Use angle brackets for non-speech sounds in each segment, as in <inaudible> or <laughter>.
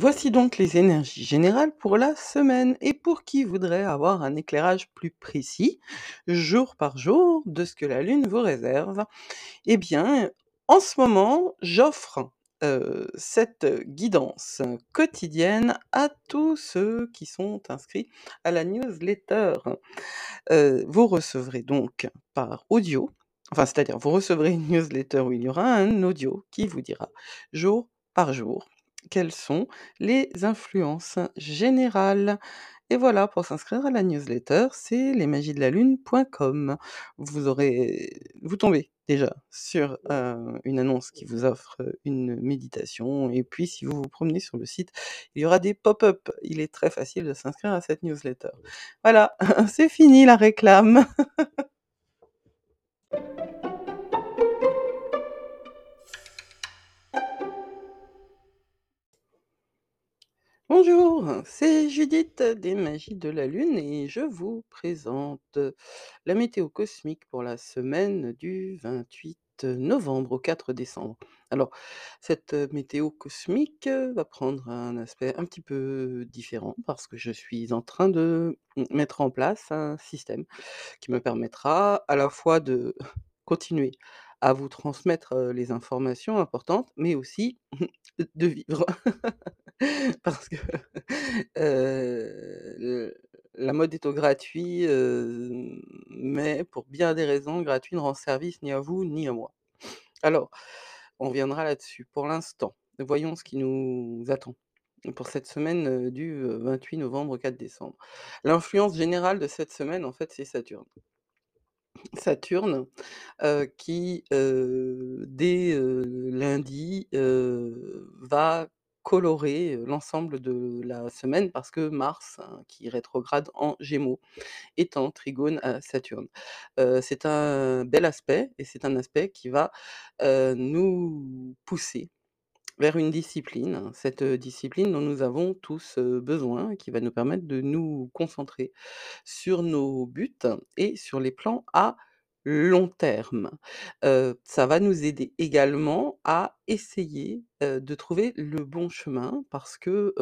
Voici donc les énergies générales pour la semaine et pour qui voudrait avoir un éclairage plus précis, jour par jour, de ce que la Lune vous réserve, eh bien, en ce moment, j'offre euh, cette guidance quotidienne à tous ceux qui sont inscrits à la newsletter. Euh, vous recevrez donc par audio, enfin c'est-à-dire vous recevrez une newsletter où il y aura un audio qui vous dira jour par jour quelles sont les influences générales. Et voilà, pour s'inscrire à la newsletter, c'est lesmagiesdelalune.com. Vous aurez, vous tombez déjà sur euh, une annonce qui vous offre une méditation. Et puis, si vous vous promenez sur le site, il y aura des pop-up. Il est très facile de s'inscrire à cette newsletter. Voilà, <laughs> c'est fini la réclame. <laughs> Bonjour, c'est Judith des Magies de la Lune et je vous présente la météo cosmique pour la semaine du 28 novembre au 4 décembre. Alors, cette météo cosmique va prendre un aspect un petit peu différent parce que je suis en train de mettre en place un système qui me permettra à la fois de continuer à vous transmettre les informations importantes, mais aussi de vivre. <laughs> <laughs> Parce que la mode est au gratuit, mais pour bien des raisons, gratuit ne rend service ni à vous ni à moi. Alors, on viendra là-dessus. Pour l'instant, voyons ce qui nous attend pour cette semaine du 28 novembre au 4 décembre. L'influence générale de cette semaine, en fait, c'est Saturne. Saturne, qui, dès, lundi, va colorer, l'ensemble de la semaine parce que Mars, hein, qui rétrograde en Gémeaux, est en trigone à Saturne. c'est un bel aspect et c'est un aspect qui va, nous pousser vers une discipline, cette discipline dont nous avons tous besoin, qui va nous permettre de nous concentrer sur nos buts et sur les plans à long terme. ça va nous aider également à essayer de trouver le bon chemin parce que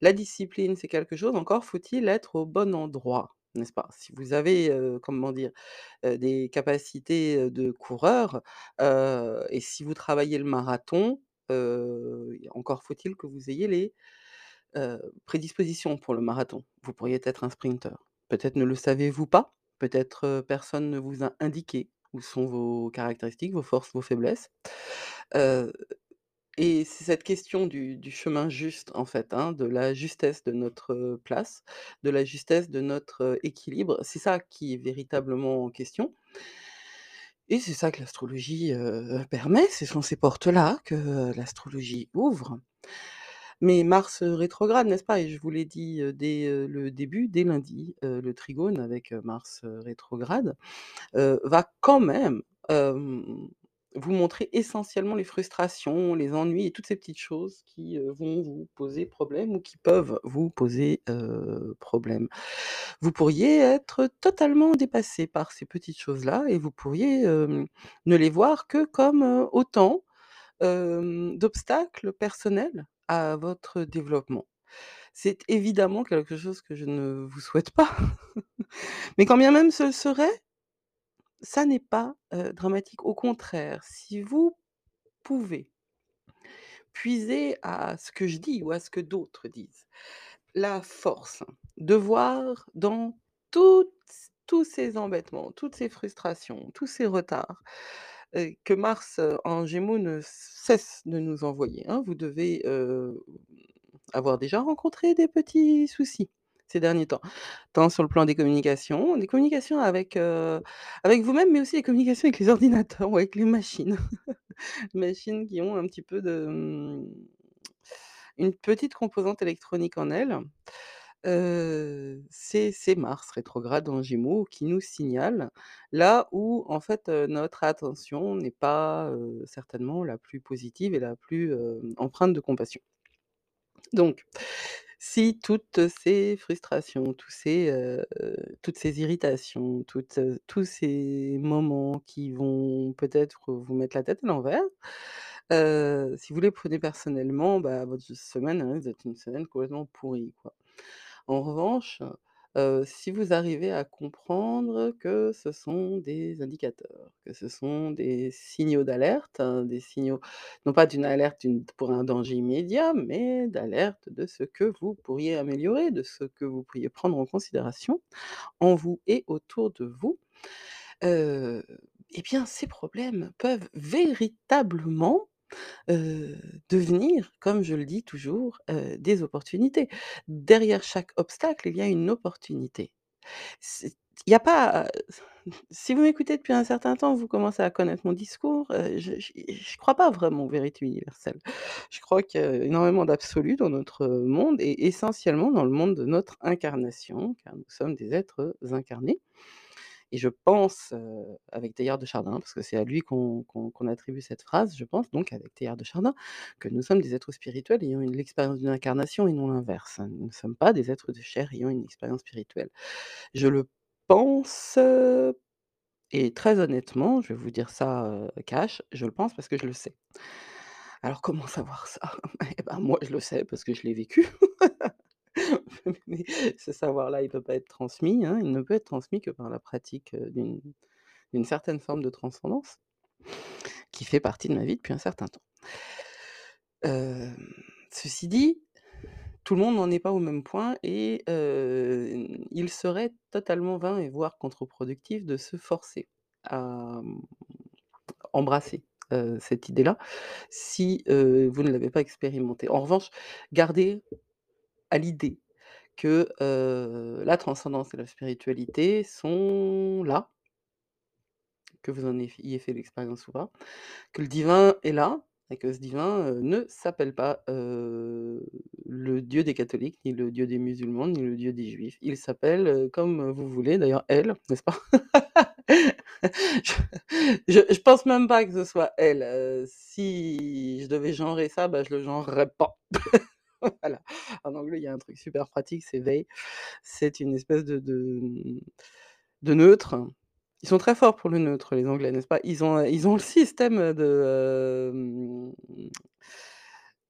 la discipline, c'est quelque chose, encore faut-il être au bon endroit n'est-ce pas? Si vous avez, comment dire, des capacités, de coureur, et si vous travaillez le marathon, encore faut-il que vous ayez les, prédispositions pour le marathon. Vous pourriez être un sprinter. Peut-être ne le savez-vous pas, peut-être, personne ne vous a indiqué où sont vos caractéristiques, vos forces, vos faiblesses. Et c'est cette question du chemin juste, en fait, hein, de la justesse de notre, place, de la justesse de notre, équilibre. C'est ça qui est véritablement en question et c'est ça que l'astrologie, permet. Ce sont ces portes-là que, l'astrologie ouvre. Mais Mars, rétrograde, n'est-ce pas? Et je vous l'ai dit, dès, le début, dès lundi, le trigone avec, Mars, rétrograde, va quand même, vous montrer essentiellement les frustrations, les ennuis et toutes ces petites choses qui, vont vous poser problème ou qui peuvent vous poser, problème. Vous pourriez être totalement dépassé par ces petites choses-là et vous pourriez, ne les voir que comme, autant, d'obstacles personnels à votre développement. C'est évidemment quelque chose que je ne vous souhaite pas, <laughs> mais quand bien même ce serait ça n'est pas, dramatique. Au contraire, si vous pouvez puiser à ce que je dis ou à ce que d'autres disent, la force de voir dans tous ces embêtements, toutes ces frustrations, tous ces retards, que Mars, en Gémeaux ne cesse de nous envoyer, hein. Vous devez, avoir déjà rencontré des petits soucis ces derniers temps. Tant sur le plan des communications, des communications avec, avec vous-même, mais aussi les communications avec les ordinateurs ou avec les machines. <laughs> Machines qui ont un petit peu de, mmh, une petite composante électronique en elles. C'est Mars rétrograde en Gémeaux qui nous signale là où en fait, notre attention n'est pas, certainement la plus positive et la plus, empreinte de compassion. Donc si toutes ces frustrations, toutes ces irritations, tous ces moments qui vont peut-être vous mettre la tête à l'envers, si vous les prenez personnellement, bah, votre semaine, risque d'être une semaine complètement pourrie, quoi. En revanche, si vous arrivez à comprendre que ce sont des indicateurs, que ce sont des signaux d'alerte, hein, des signaux non pas d'une alerte pour un danger immédiat, mais d'alerte de ce que vous pourriez améliorer, de ce que vous pourriez prendre en considération, en vous et autour de vous, heu, et bien ces problèmes peuvent véritablement, heu, devenir, comme je le dis toujours, heu, des opportunités. Derrière chaque obstacle, il y a une opportunité. Il y a pas, <laughs> si vous m'écoutez depuis un certain temps, vous commencez à connaître mon discours, heu, je je crois pas vraiment aux vérités universelles. Je crois qu'il y a énormément d'absolus dans notre monde et essentiellement dans le monde de notre incarnation, car nous sommes des êtres incarnés et je pense, avec Teilhard de Chardin, parce que c'est à lui qu'on attribue cette phrase, je pense donc avec Teilhard de Chardin, que nous sommes des êtres spirituels ayant l'expérience d'une incarnation et non l'inverse. Nous ne sommes pas des êtres de chair ayant une expérience spirituelle. Je le pense, et très honnêtement, je vais vous dire ça, cash, je le pense parce que je le sais. Alors comment savoir ça? <laughs> Eh ben, moi je le sais parce que je l'ai vécu. <laughs> <laughs> Mais ce savoir-là, il peut pas être transmis, hein, il ne peut être transmis que par la pratique, d'une certaine forme de transcendance qui fait partie de ma vie depuis un certain temps. Ceci dit, tout le monde n'en est pas au même point et il serait totalement vain et voire contre-productif de se forcer à, mmh, embrasser, cette idée-là, si, vous ne l'avez pas expérimentée. En revanche, gardez à l'idée que, la transcendance et la spiritualité sont là que vous en ayez fait l'expérience ou pas, que le divin est là et que ce divin, ne s'appelle pas, le Dieu des catholiques, ni le Dieu des musulmans, ni le Dieu des juifs. Il s'appelle, comme vous voulez, d'ailleurs elle, n'est-ce pas? <laughs> Je pense même pas que ce soit elle, si je devais genrer ça, bah, je le genrerais pas. <laughs> <laughs> En anglais, il y a un truc super pratique, c'est they. C'est une espèce mmh, de neutre. Ils sont très forts pour le neutre, les Anglais, n'est-ce pas? Ils ont, le système de, hem,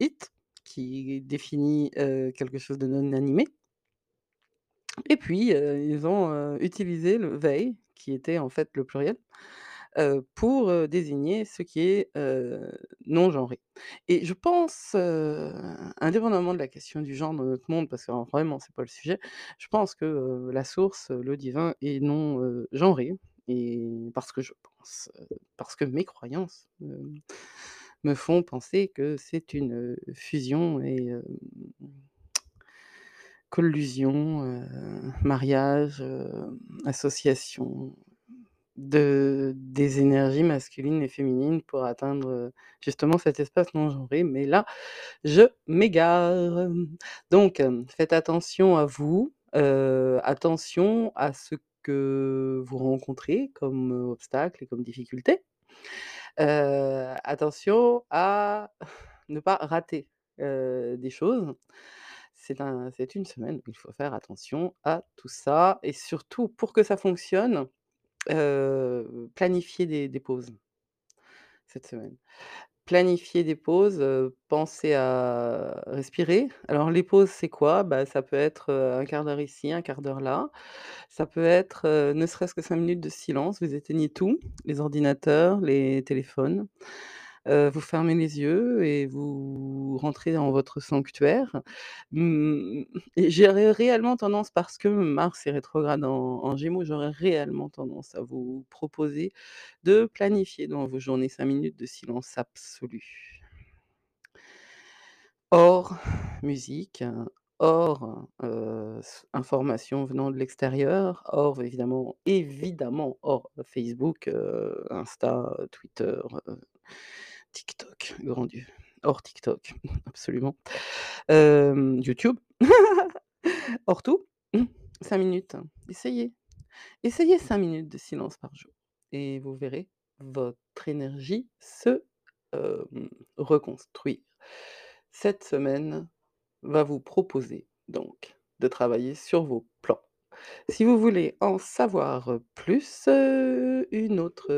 it qui définit, heu, quelque chose de non animé et puis, heu, ils ont, heu, utilisé le they, qui était en fait le pluriel, pour, désigner ce qui est, non genré et je pense, indépendamment de la question du genre dans notre monde, parce que alors vraiment c'est pas le sujet, je pense que, la source, le divin est non, genré. Et parce que je pense, parce que mes croyances, me font penser que c'est une, fusion et collusion, mariage, association de des énergies masculines et féminines pour atteindre, justement cet espace non genré, mais là, je m'égare. Donc, faites attention à vous, attention à ce que vous rencontrez comme, heu, obstacles et comme difficultés. Heu, attention à ne pas rater, des choses. C'est un c'est une semaine il faut faire attention à tout ça et surtout pour que ça fonctionne, planifier des pauses cette semaine. Planifier des pauses, heu, pensez à respirer. Alors les pauses, c'est quoi? Bah, ça peut être, heu, 1/4 d'heure ici, 1/4 d'heure là. Ça peut être, ne serait-ce que 5 minutes de silence, vous éteignez tout, les ordinateurs, les téléphones, heu, vous fermez les yeux et vous rentrez dans votre sanctuaire. Mmh j'aurais réellement tendance, parce que Mars est rétrograde en Gémeaux, j'aurais réellement tendance à vous proposer de planifier dans vos journées 5 minutes de silence absolu. Hors musique, hors, heu, s informations venant de l'extérieur, hors évidemment évidemment hors Facebook, heu, Insta, Twitter, TikTok, grand Dieu, hors TikTok, <laughs> absolument. YouTube, <laughs> hors tout, 5 minutes, essayez. Essayez 5 minutes de silence par jour et vous verrez votre énergie se, reconstruire. Cette semaine va vous proposer donc de travailler sur vos plans. Si vous voulez en savoir plus, une autre,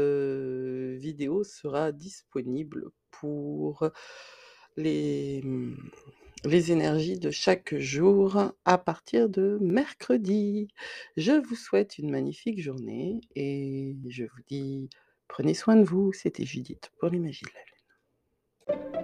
vidéo sera disponible pour les, mmh, les énergies de chaque jour à partir de mercredi. Je vous souhaite une magnifique journée et je vous dis prenez soin de vous. C'était Judith pour les Magies de la Lune.